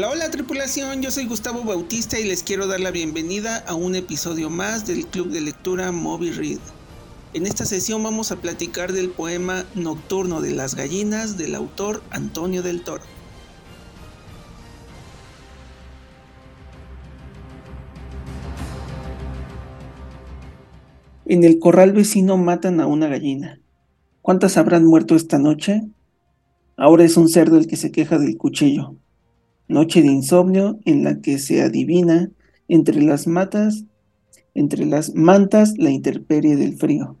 Hola, hola tripulación, yo soy Gustavo Bautista y les quiero dar la bienvenida a un episodio más del Club de Lectura Moby Read. En esta sesión vamos a platicar del poema Nocturno de las Gallinas del autor Antonio del Toro. En el corral vecino matan a una gallina. ¿Cuántas habrán muerto esta noche? Ahora es un cerdo el que se queja del cuchillo. Noche de insomnio en la que se adivina entre las matas, entre las mantas la intemperie del frío.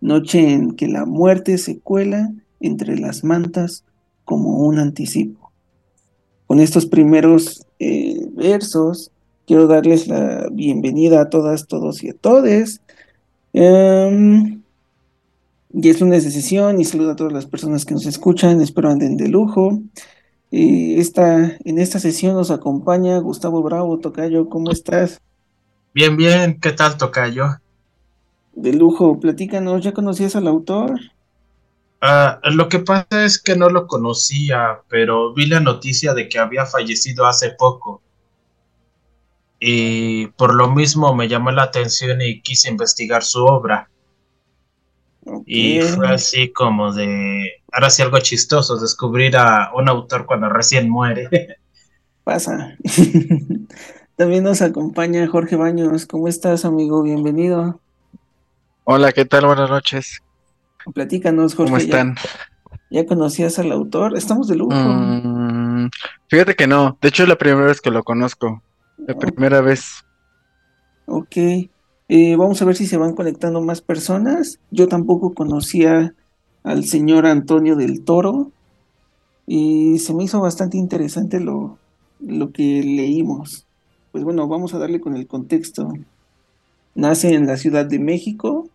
Noche en que la muerte se cuela entre las mantas como un anticipo. Con estos primeros eh, versos quiero darles la bienvenida a todas, todos y a todes. Em, y es una decisión y saludo a todas las personas que nos escuchan, espero anden de lujo. Y esta, en esta sesión nos acompaña Gustavo Bravo, Tocayo, ¿cómo estás? Bien, bien, ¿qué tal, Tocayo? De lujo, platícanos, ¿ya conocías al autor? Ah, lo que pasa es que no lo conocía, pero vi la noticia de que había fallecido hace poco. Y por lo mismo me llamó la atención y quise investigar su obra. Y fue así como de, ahora sí algo chistoso, descubrir a un autor cuando recién muere. Pasa. También nos acompaña Jorge Baños. ¿Cómo estás, amigo? Bienvenido. Hola, ¿qué tal? Buenas noches. Platícanos, Jorge. ¿Cómo están? ¿Ya, conocías al autor? Estamos de lujo. Mm, fíjate que no. De hecho, es la primera vez que lo conozco. La primera vez. Ok. Eh, vamos a ver si se van conectando más personas. Yo tampoco conocía al señor Antonio del Toro y se me hizo bastante interesante lo, lo que leímos. Pues bueno, vamos a darle con el contexto. Nace en la Ciudad de México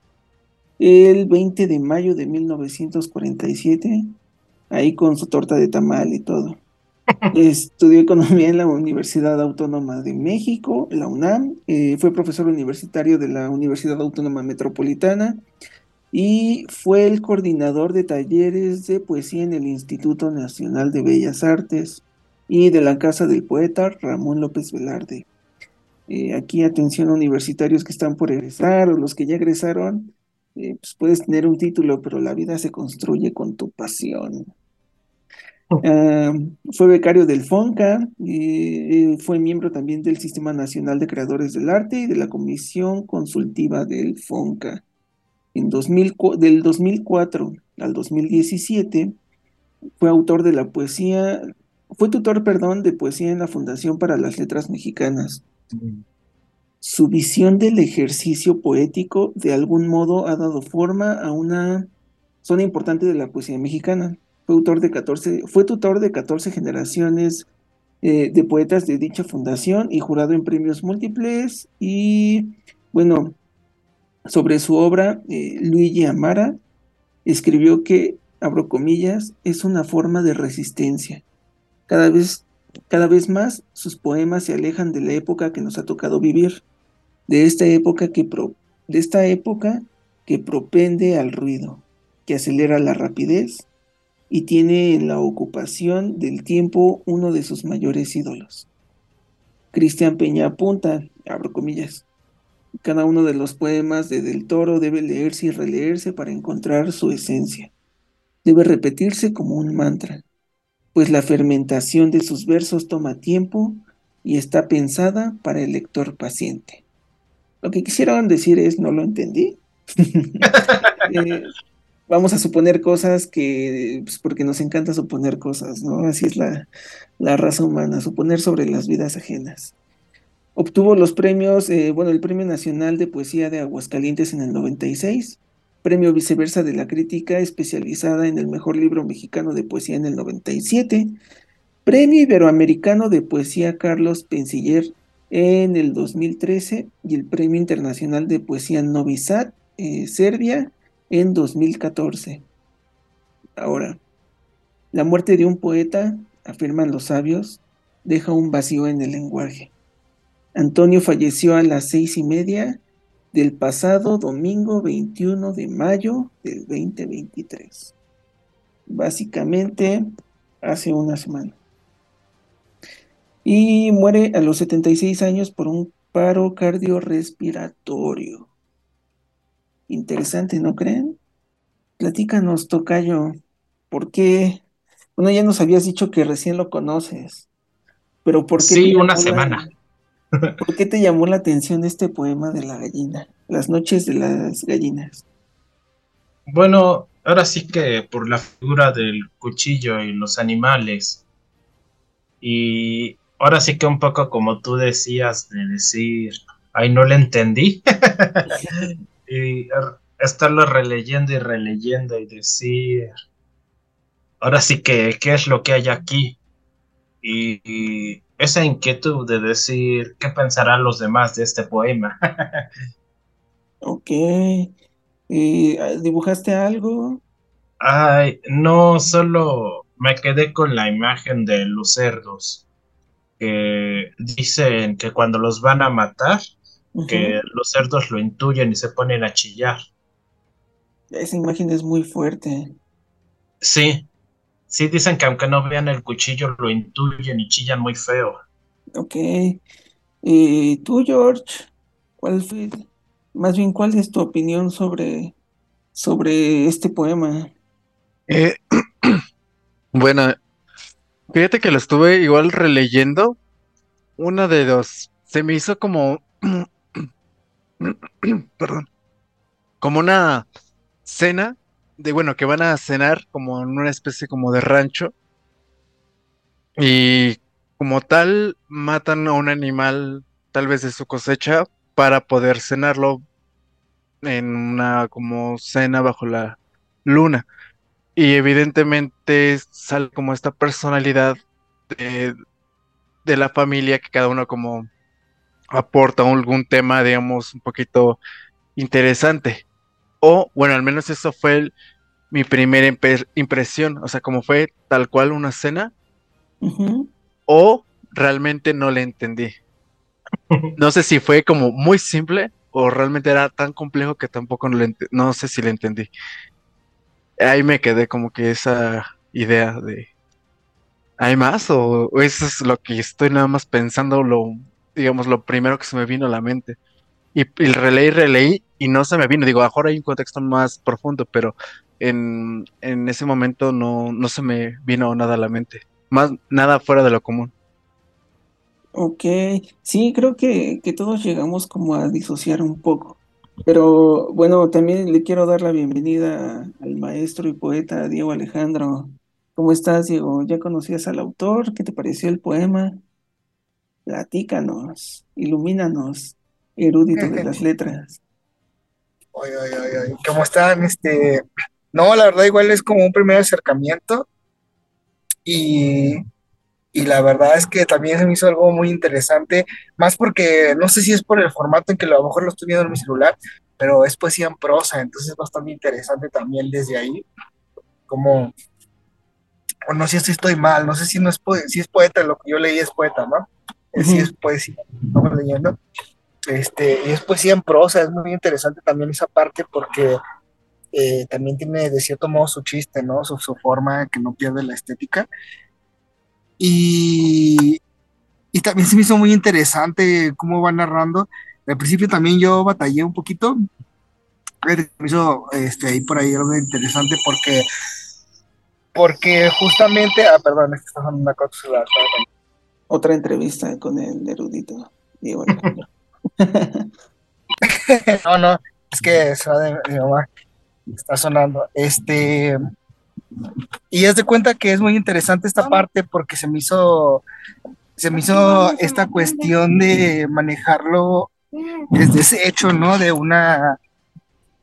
el 20 de mayo de 1947, ahí con su torta de tamal y todo. Estudió economía en la Universidad Autónoma de México, la UNAM. Eh, fue profesor universitario de la Universidad Autónoma Metropolitana y fue el coordinador de talleres de poesía en el Instituto Nacional de Bellas Artes y de la Casa del Poeta Ramón López Velarde. Eh, aquí atención a universitarios que están por egresar o los que ya egresaron, eh, pues puedes tener un título, pero la vida se construye con tu pasión. Ah, fue becario del FONCA, y fue miembro también del Sistema Nacional de Creadores del Arte y de la Comisión Consultiva del FONCA. En 2000, del 2004 al 2017 fue autor de la poesía, fue tutor, perdón, de poesía en la Fundación para las Letras Mexicanas. Su visión del ejercicio poético de algún modo ha dado forma a una zona importante de la poesía mexicana fue, autor de 14, fue tutor de 14 generaciones eh, de poetas de dicha fundación y jurado en premios múltiples. Y bueno, sobre su obra, eh, Luigi Amara escribió que, abro comillas, es una forma de resistencia. Cada vez, cada vez más sus poemas se alejan de la época que nos ha tocado vivir, de esta época que, de esta época que propende al ruido, que acelera la rapidez y tiene en la ocupación del tiempo uno de sus mayores ídolos. Cristian Peña apunta, abro comillas, cada uno de los poemas de Del Toro debe leerse y releerse para encontrar su esencia. Debe repetirse como un mantra, pues la fermentación de sus versos toma tiempo y está pensada para el lector paciente. Lo que quisieron decir es, no lo entendí. Eh, vamos a suponer cosas que, pues porque nos encanta suponer cosas, ¿no? Así es la, la raza humana, suponer sobre las vidas ajenas. Obtuvo los premios, eh, bueno, el Premio Nacional de Poesía de Aguascalientes en el 96, Premio Viceversa de la Crítica especializada en el mejor libro mexicano de poesía en el 97, Premio Iberoamericano de Poesía Carlos Pensiller en el 2013 y el Premio Internacional de Poesía Novi Sad, eh, Serbia, en 2014. Ahora, la muerte de un poeta, afirman los sabios, deja un vacío en el lenguaje. Antonio falleció a las seis y media del pasado domingo 21 de mayo del 2023. Básicamente, hace una semana. y muere a los 76 años por un paro cardiorrespiratorio. Interesante, ¿no creen? Platícanos, Tocayo, ¿por qué? Bueno, ya nos habías dicho que recién lo conoces, pero ¿por qué? Sí, una semana. ¿Por qué te llamó la atención este poema de la gallina? Las noches de las gallinas. Bueno, ahora sí que por la figura del cuchillo y los animales. Y ahora sí que un poco como tú decías de decir, ay, no le entendí. y estarlo releyendo y releyendo y decir, ahora sí que, ¿qué es lo que hay aquí? Y esa inquietud de decir qué pensarán los demás de este poema. ok. ¿Y ah, dibujaste algo? Ay, no, solo me quedé con la imagen de los cerdos, que dicen que cuando los van a matar, que los cerdos lo intuyen y se ponen a chillar. Esa imagen es muy fuerte. Sí, Sí, dicen que aunque no vean el cuchillo, lo intuyen y chillan muy feo. Ok. ¿Y tú, George? ¿Cuál fue, más bien, cuál es tu opinión sobre, sobre este poema? Eh, bueno, fíjate que lo estuve igual releyendo. Una de dos. Se me hizo como. perdón. Como una cena de bueno, que van a cenar como en una especie como de rancho. Y como tal, matan a un animal tal vez de su cosecha para poder cenarlo en una como cena bajo la luna. Y evidentemente sale como esta personalidad de, de la familia que cada uno como aporta algún tema, digamos, un poquito interesante. O, bueno, al menos eso fue mi primera impresión. O sea, como fue tal cual una escena. O realmente no le entendí. No sé si fue como muy simple o realmente era tan complejo que tampoco no, le no sé si le entendí. Ahí me quedé como que esa idea de ¿hay más? O, eso es lo que estoy nada más pensando, lo, digamos, lo primero que se me vino a la mente. Y, y releí, releí y no se me vino. Digo, ahora hay un contexto más profundo, pero en, en ese momento no, no se me vino nada a la mente. Más nada fuera de lo común. Ok, sí, creo que, que todos llegamos como a disociar un poco. Pero bueno, también le quiero dar la bienvenida al maestro y poeta Diego Alejandro. ¿Cómo estás, Diego? ¿Ya conocías al autor? ¿Qué te pareció el poema? Platícanos, ilumínanos, erudito de las letras. Ay, ay, ay, ¿Cómo están? Este, no, la verdad igual es como un primer acercamiento y, y la verdad es que también se me hizo algo muy interesante, más porque no sé si es por el formato en que a lo mejor lo estoy viendo en mi celular, pero es poesía en prosa, entonces es bastante interesante también desde ahí, como, o no sé si estoy mal, no sé si no es, si es poeta, lo que yo leí es poeta, ¿no? Si es poesía, estamos leyendo. Este, y es poesía en prosa, es muy interesante también esa parte porque eh, también tiene de cierto modo su chiste, ¿no? Su, forma que no pierde la estética. Y, y también se me hizo muy interesante cómo va narrando. Al principio también yo batallé un poquito. Me hizo este, ahí por ahí algo interesante porque porque justamente, ah, perdón, es que está una cosa. Otra entrevista con el erudito Diego no, no, es que mi mamá está sonando. Este, y es de cuenta que es muy interesante esta parte porque se me hizo, se me hizo esta cuestión de manejarlo desde ese hecho, ¿no? De una,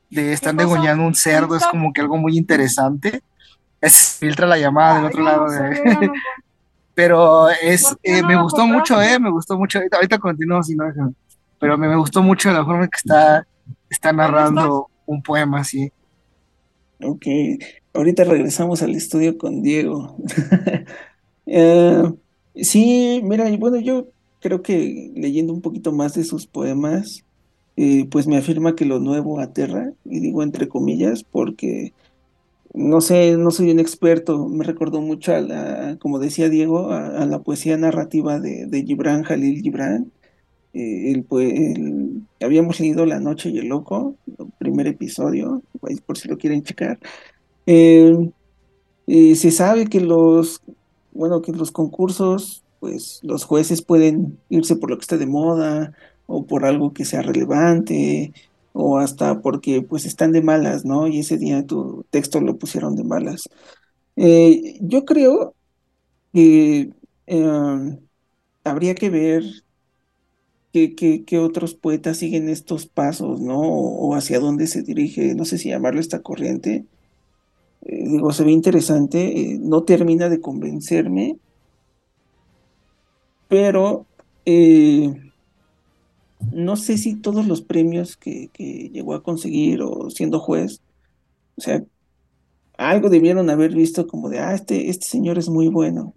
de estar degollando un cerdo, es como que algo muy interesante. Es, filtra la llamada del otro lado. Pero es, eh, me gustó mucho, eh, me gustó mucho. Ahorita, continúo, si no, pero me, me, gustó mucho la forma que está, está narrando un poema así. Ok, ahorita regresamos al estudio con Diego. Eh, sí, mira, bueno, yo creo que leyendo un poquito más de sus poemas, eh, pues me afirma que lo nuevo aterra, y digo entre comillas, porque no sé, no soy un experto, me recordó mucho a la, como decía Diego, a, la poesía narrativa de, de Gibran Jalil Gibran. Eh, el, habíamos leído La Noche y el Loco, el primer episodio, por si lo quieren checar. Eh, se sabe que los, bueno, que los concursos, pues los jueces pueden irse por lo que esté de moda o por algo que sea relevante o hasta porque pues están de malas, ¿no? Y ese día tu texto lo pusieron de malas. Eh, yo creo que em, habría que ver qué, otros poetas siguen estos pasos, ¿no? O, hacia dónde se dirige, no sé si llamarlo esta corriente. Eh, digo, se ve interesante, eh, no termina de convencerme, pero no sé si todos los premios que, llegó a conseguir o siendo juez, o sea, algo debieron haber visto como de, ah, este, este señor es muy bueno,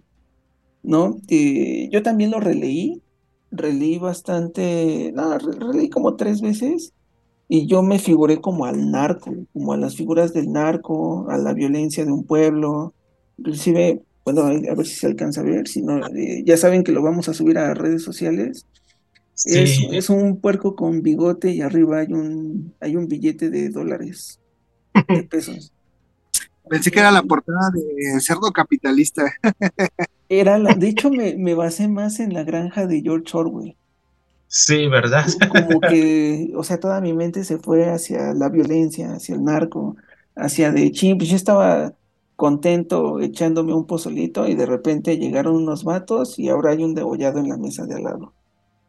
¿no? Eh, yo también lo releí, releí bastante, no, releí como tres veces y yo me figuré como al narco, como a las figuras del narco, a la violencia de un pueblo, inclusive, bueno, a ver si se alcanza a ver, si no, eh, ya saben que lo vamos a subir a redes sociales, es, un puerco con bigote y arriba hay un, hay un billete de dólares, de pesos. Pensé que era la portada de Cerdo Capitalista. Era la, de hecho, me, me basé más en la granja de George Orwell. Sí, ¿verdad? Como que, o sea, toda mi mente se fue hacia la violencia, hacia el narco, hacia de ching, pues yo estaba contento echándome un pozolito y de repente llegaron unos vatos y ahora hay un degollado en la mesa de al lado.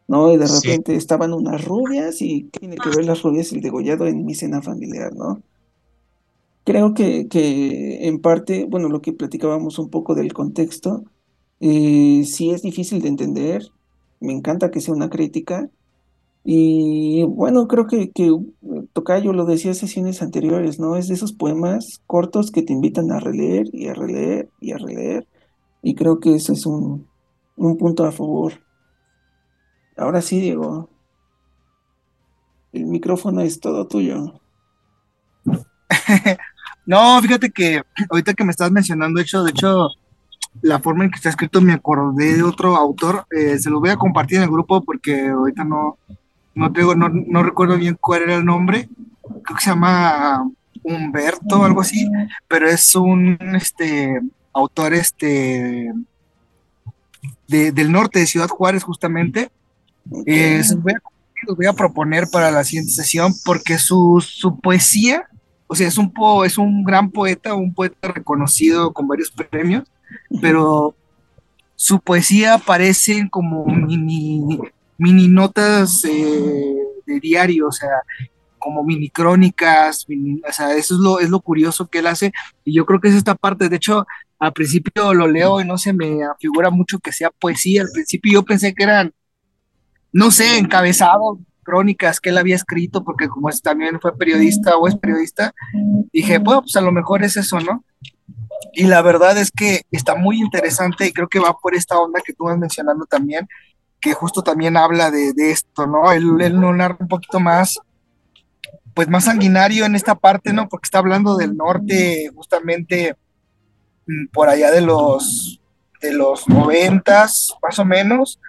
¿no? Y de repente estaban unas rubias y tiene que ver las rubias y el degollado en mi cena familiar, ¿no? Creo que, que en parte, bueno, lo que platicábamos un poco del contexto, eh, es difícil de entender, me encanta que sea una crítica, y bueno, creo que, que Tocayo lo decía en sesiones anteriores, ¿no? Es de esos poemas cortos que te invitan a releer y a releer y a releer, y creo que eso es un, un punto a favor. Ahora sí, Diego. El micrófono es todo tuyo. no, fíjate que ahorita que me estás mencionando, hecho, de hecho, la forma en que está escrito me acordé de otro autor. Eh, se lo voy a compartir en el grupo porque ahorita no, no, tengo, no, no recuerdo bien cuál era el nombre. Creo que se llama Humberto o algo así, pero es un este autor este de, del norte de Ciudad Juárez justamente eh, los, voy a, proponer para la siguiente sesión porque su, poesía, o sea, es un, po, es un gran poeta, un poeta reconocido con varios premios, pero su poesía aparece como mini, mini notas eh, de diario, o sea, como mini crónicas, o sea, eso es lo, es lo curioso que él hace, y yo creo que es esta parte, de hecho, al principio lo leo y no se me afigura mucho que sea poesía, al principio yo pensé que eran no sé, encabezado, crónicas que él había escrito, porque como también fue periodista o es periodista, dije, bueno, pues a lo mejor es eso, ¿no? Y la verdad es que está muy interesante y creo que va por esta onda que tú vas mencionando también, que justo también habla de, esto, ¿no? Él no narra un poquito más, pues más sanguinario en esta parte, ¿no? Porque está hablando del norte, justamente mm, por allá de los, de los noventas, más o menos,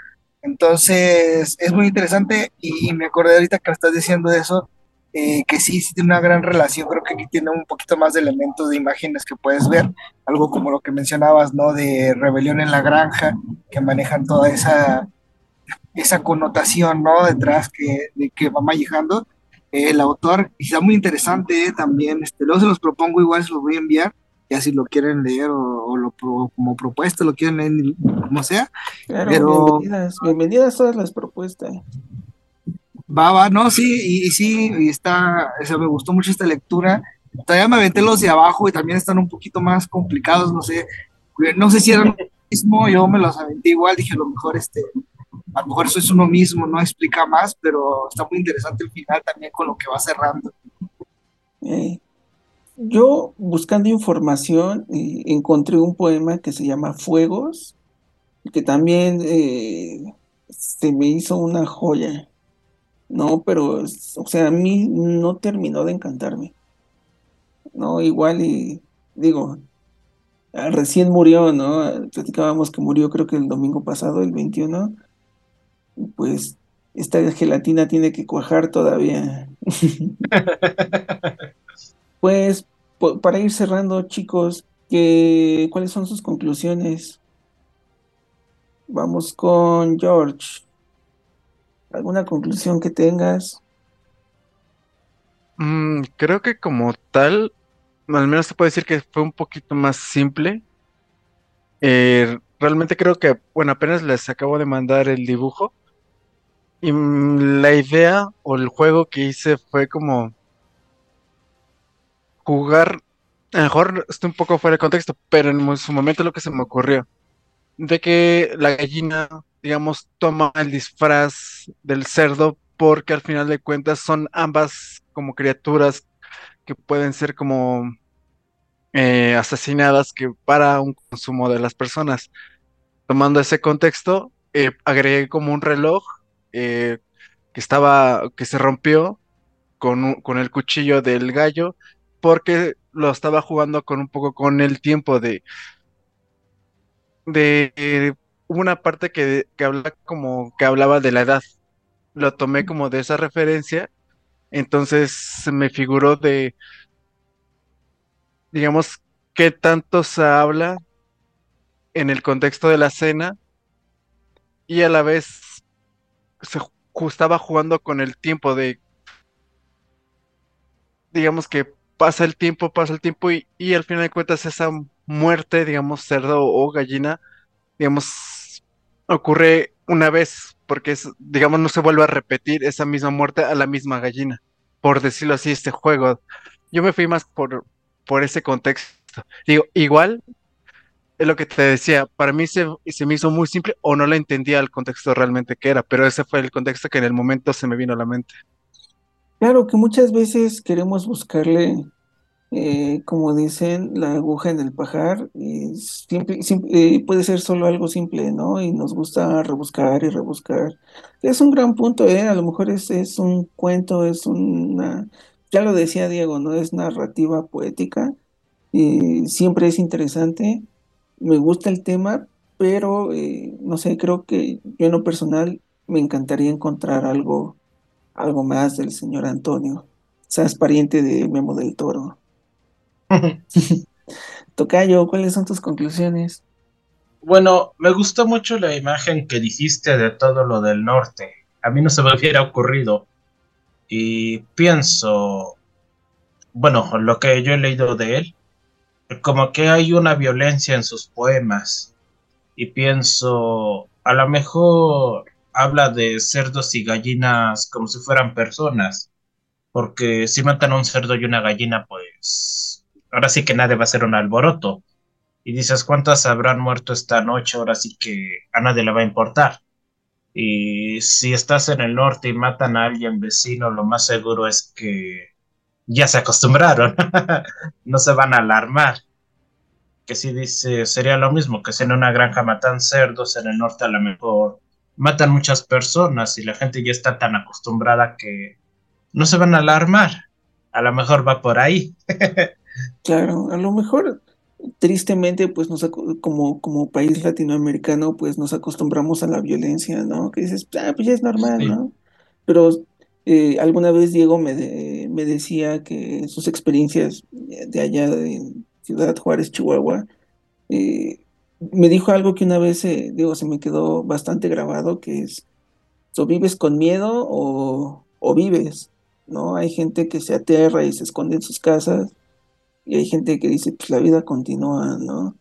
entonces, es muy interesante y, me acordé ahorita que estás diciendo eso, eh, que sí, sí tiene una gran relación, creo que aquí tiene un poquito más de elementos de imágenes que puedes ver, algo como lo que mencionabas, ¿no? De rebelión en la granja, que manejan toda esa, esa connotación, ¿no? Detrás que, de que va manejando eh, el autor, y está muy interesante también, este, luego se los propongo, igual se los voy a enviar, ya si lo quieren leer o, lo como propuesta, lo quieren leer como sea. pero bienvenidas, bienvenidas todas las propuestas. Va, va, no, sí, y, sí, y está, o sea, me gustó mucho esta lectura. Todavía me aventé los de abajo y también están un poquito más complicados, no sé, no sé si eran lo mismo, yo me los aventé igual, dije a lo mejor este, a lo mejor eso es uno mismo, no explica más, pero está muy interesante el final también con lo que va cerrando. Eh, yo buscando información eh, encontré un poema que se llama Fuegos, que también eh, se me hizo una joya, ¿no? Pero, o sea, a mí no terminó de encantarme, ¿no? Igual y digo, ah, recién murió, ¿no? Platicábamos que murió creo que el domingo pasado, el 21. Pues esta gelatina tiene que cuajar todavía. pues para ir cerrando, chicos, ¿cuáles son sus conclusiones? Vamos con George. ¿Alguna conclusión que tengas? Mm, creo que como tal, al menos se puede decir que fue un poquito más simple. Eh, realmente creo que, bueno, apenas les acabo de mandar el dibujo. Y mm, la idea o el juego que hice fue como jugar, a lo mejor estoy un poco fuera de contexto, pero en su momento lo que se me ocurrió, de que la gallina, digamos, toma el disfraz del cerdo porque al final de cuentas son ambas como criaturas que pueden ser como eh, asesinadas que para un consumo de las personas. Tomando ese contexto, eh, agregué como un reloj eh, que estaba, que se rompió con, con el cuchillo del gallo porque lo estaba jugando con un poco con el tiempo de de una parte que, que habla como que hablaba de la edad. Lo tomé como de esa referencia. Entonces se me figuró de digamos qué tanto se habla en el contexto de la cena y a la vez se estaba jugando con el tiempo de digamos que pasa el tiempo, pasa el tiempo y, y al final de cuentas esa muerte, digamos, cerdo o gallina, digamos, ocurre una vez, porque es, digamos, no se vuelve a repetir esa misma muerte a la misma gallina, por decirlo así, este juego. Yo me fui más por, por ese contexto. Digo, igual, es lo que te decía, para mí se, se me hizo muy simple o no lo entendía el contexto realmente que era, pero ese fue el contexto que en el momento se me vino a la mente. Claro que muchas veces queremos buscarle, eh, como dicen, la aguja en el pajar, y simple, eh, puede ser solo algo simple, ¿no? Y nos gusta rebuscar y rebuscar. Es un gran punto, ¿eh? A lo mejor es, un cuento, es una, ya lo decía Diego, ¿no? Es narrativa poética, siempre es interesante, me gusta el tema, pero, eh, no sé, creo que yo en lo personal me encantaría encontrar algo algo más del señor Antonio. Seas pariente de Memo del Toro. Tocayo, ¿cuáles son tus conclusiones? Bueno, me gustó mucho la imagen que dijiste de todo lo del norte. A mí no se me hubiera ocurrido. Y pienso, bueno, lo que yo he leído de él, como que hay una violencia en sus poemas. Y pienso, a lo mejor habla de cerdos y gallinas como si fueran personas, porque si matan a un cerdo y una gallina, pues ahora sí que nadie va a hacer un alboroto. Y dices, ¿cuántas habrán muerto esta noche? Ahora sí que a nadie le va a importar. Y si estás en el norte y matan a alguien vecino, lo más seguro es que ya se acostumbraron, no se van a alarmar. Que si dice, sería lo mismo que si en una granja matan cerdos, en el norte a lo mejor matan muchas personas y la gente ya está tan acostumbrada que no se van a alarmar. A lo mejor va por ahí. claro, a lo mejor tristemente pues nos como como país latinoamericano pues nos acostumbramos a la violencia, ¿no? Que dices, ah, pues ya es normal, ¿no? Pero eh, alguna vez Diego me, me decía que sus experiencias de allá de Ciudad Juárez, Chihuahua, eh, me dijo algo que una vez, eh, digo, se me quedó bastante grabado, que es, o vives con miedo o, o vives, ¿no? Hay gente que se aterra y se esconde en sus casas, y hay gente que dice, pues la vida continúa, ¿no?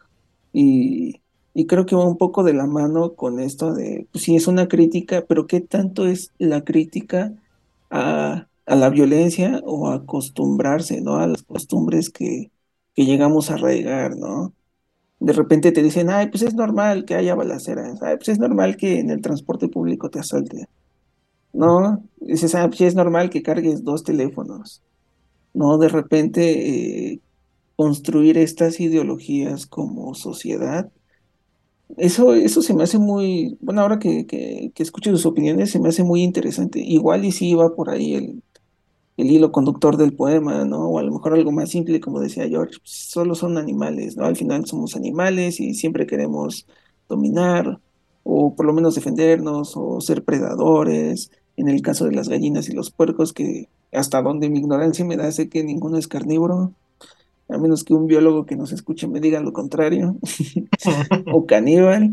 Y, y creo que va un poco de la mano con esto de, pues sí, es una crítica, pero ¿qué tanto es la crítica a, a la violencia o acostumbrarse, ¿no? A las costumbres que, que llegamos a arraigar, ¿no? de repente te dicen, ay, pues es normal que haya balaceras, ay, pues es normal que en el transporte público te asalten. ¿No? Dices, ah, pues es normal que cargues dos teléfonos. ¿No? De repente eh, construir estas ideologías como sociedad. Eso, eso se me hace muy, bueno, ahora que, que, escucho sus opiniones, se me hace muy interesante. Igual y sí va por ahí el, el hilo conductor del poema, ¿no? O a lo mejor algo más simple, como decía George, pues, solo son animales, ¿no? Al final somos animales y siempre queremos dominar o por lo menos defendernos o ser predadores. En el caso de las gallinas y los puercos, que hasta donde mi ignorancia me da, sé que ninguno es carnívoro, a menos que un biólogo que nos escuche me diga lo contrario, o caníbal.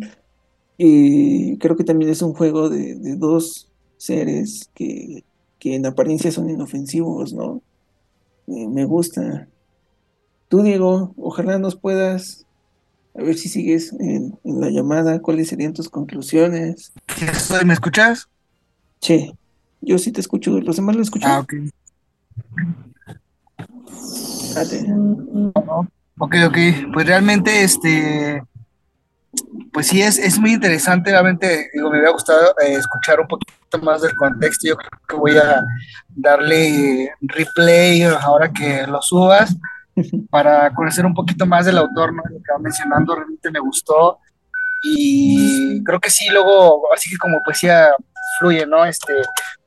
Y creo que también es un juego de, de dos seres que que en apariencia son inofensivos, ¿no? Eh, me gusta. Tú, Diego, ojalá nos puedas, a ver si sigues en, la llamada, cuáles serían tus conclusiones. ¿Me escuchas? Sí, yo sí te escucho, los demás lo escuchan. Ah, ok. Ok, ok, pues realmente este pues sí, es, es muy interesante, realmente, digo, me hubiera gustado eh, escuchar un poquito más del contexto, yo creo que voy a darle replay ahora que lo subas, para conocer un poquito más del autor, ¿no? Lo que va mencionando realmente me gustó, y creo que sí, luego, así que como poesía fluye, ¿no? Este,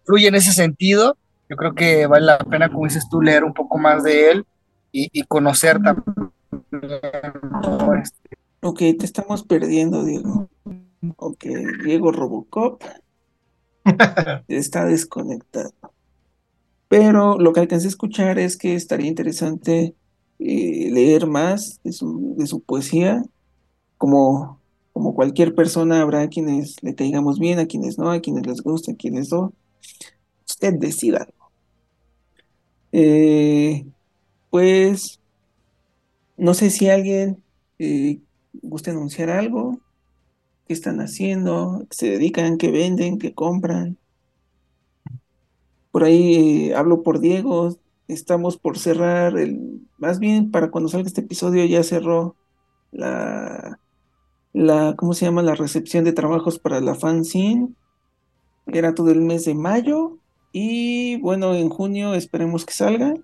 fluye en ese sentido, yo creo que vale la pena, como dices tú, leer un poco más de él y, y conocer también este, Ok, te estamos perdiendo, Diego. Ok, Diego Robocop está desconectado. Pero lo que alcancé a escuchar es que estaría interesante eh, leer más de su, de su poesía. Como, como cualquier persona, habrá quienes le caigamos bien, a quienes no, a quienes les guste, a quienes no. Usted decida. Eh, pues, no sé si alguien eh, gusta anunciar algo, qué están haciendo, qué se dedican, qué venden, qué compran. Por ahí eh, hablo por Diego, estamos por cerrar el, más bien para cuando salga este episodio ya cerró la, la, ¿cómo se llama? La recepción de trabajos para la fanzine. Era todo el mes de mayo y bueno, en junio esperemos que salga.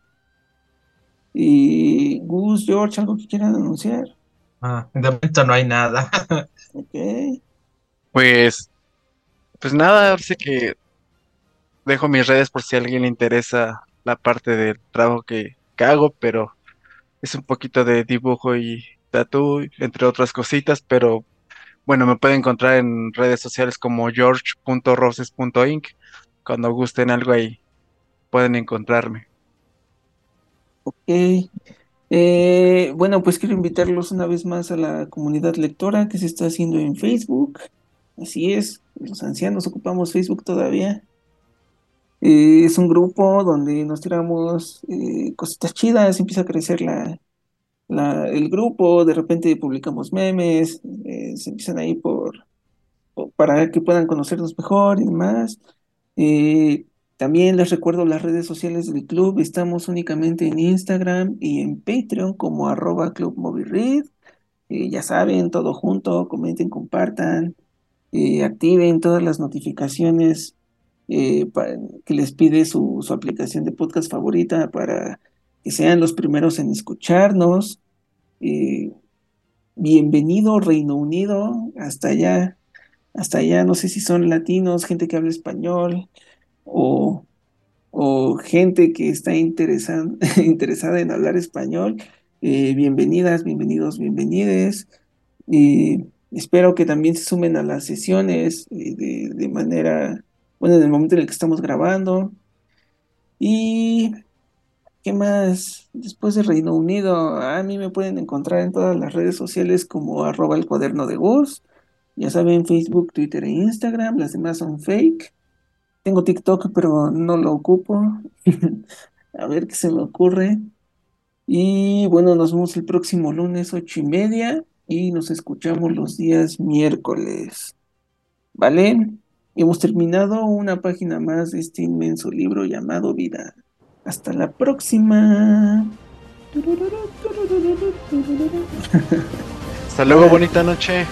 Y Gus, George, algo que quieran anunciar. Ah, de momento no hay nada. Pues, pues nada, sé que dejo mis redes por si a alguien le interesa la parte del trabajo que, hago, pero es un poquito de dibujo y tatu, entre otras cositas, pero bueno, me pueden encontrar en redes sociales como george.roses.inc. Cuando gusten algo ahí, pueden encontrarme. Ok. Eh, bueno, pues quiero invitarlos una vez más a la comunidad lectora que se está haciendo en Facebook. Así es, los ancianos ocupamos Facebook todavía. Eh, es un grupo donde nos tiramos eh, cositas chidas, empieza a crecer la, el grupo, de repente publicamos memes, se empiezan ahí por, para que puedan conocernos mejor y demás. También les recuerdo las redes sociales del club. Estamos únicamente en Instagram y en Patreon como arroba Club eh, ya saben, todo junto, comenten, compartan, eh, activen todas las notificaciones eh, que les pide su, su, aplicación de podcast favorita para que sean los primeros en escucharnos. bienvenido Reino Unido, hasta allá, hasta allá, no sé si son latinos, gente que habla español, o, gente que está interesada en hablar español, eh, bienvenidas, bienvenidos, bienvenides. espero que también se sumen a las sesiones eh, de, de, manera, bueno, en el momento en el que estamos grabando. Y, ¿qué más? Después de Reino Unido, a mí me pueden encontrar en todas las redes sociales como arroba el cuaderno de Gus. Ya saben, Facebook, Twitter e Instagram, las demás son fake. Tengo TikTok, pero no lo ocupo. a ver qué se me ocurre. Y bueno, nos vemos el próximo lunes, ocho y media. Y nos escuchamos los días miércoles. ¿Vale? Hemos terminado una página más de este inmenso libro llamado Vida. Hasta la próxima. Hasta luego, bonita noche.